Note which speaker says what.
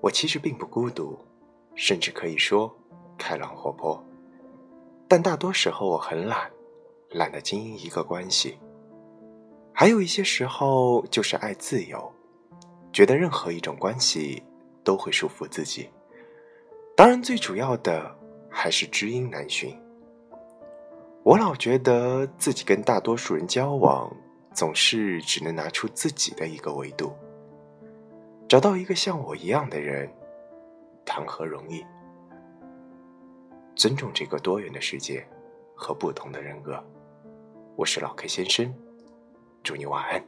Speaker 1: 我其实并不孤独，甚至可以说开朗活泼。但大多时候我很懒，懒得经营一个关系。还有一些时候就是爱自由，觉得任何一种关系都会束缚自己。当然，最主要的还是知音难寻。我老觉得自己跟大多数人交往，总是只能拿出自己的一个维度。找到一个像我一样的人，谈何容易？尊重这个多元的世界和不同的人格。我是老 K 先生。祝你晚安。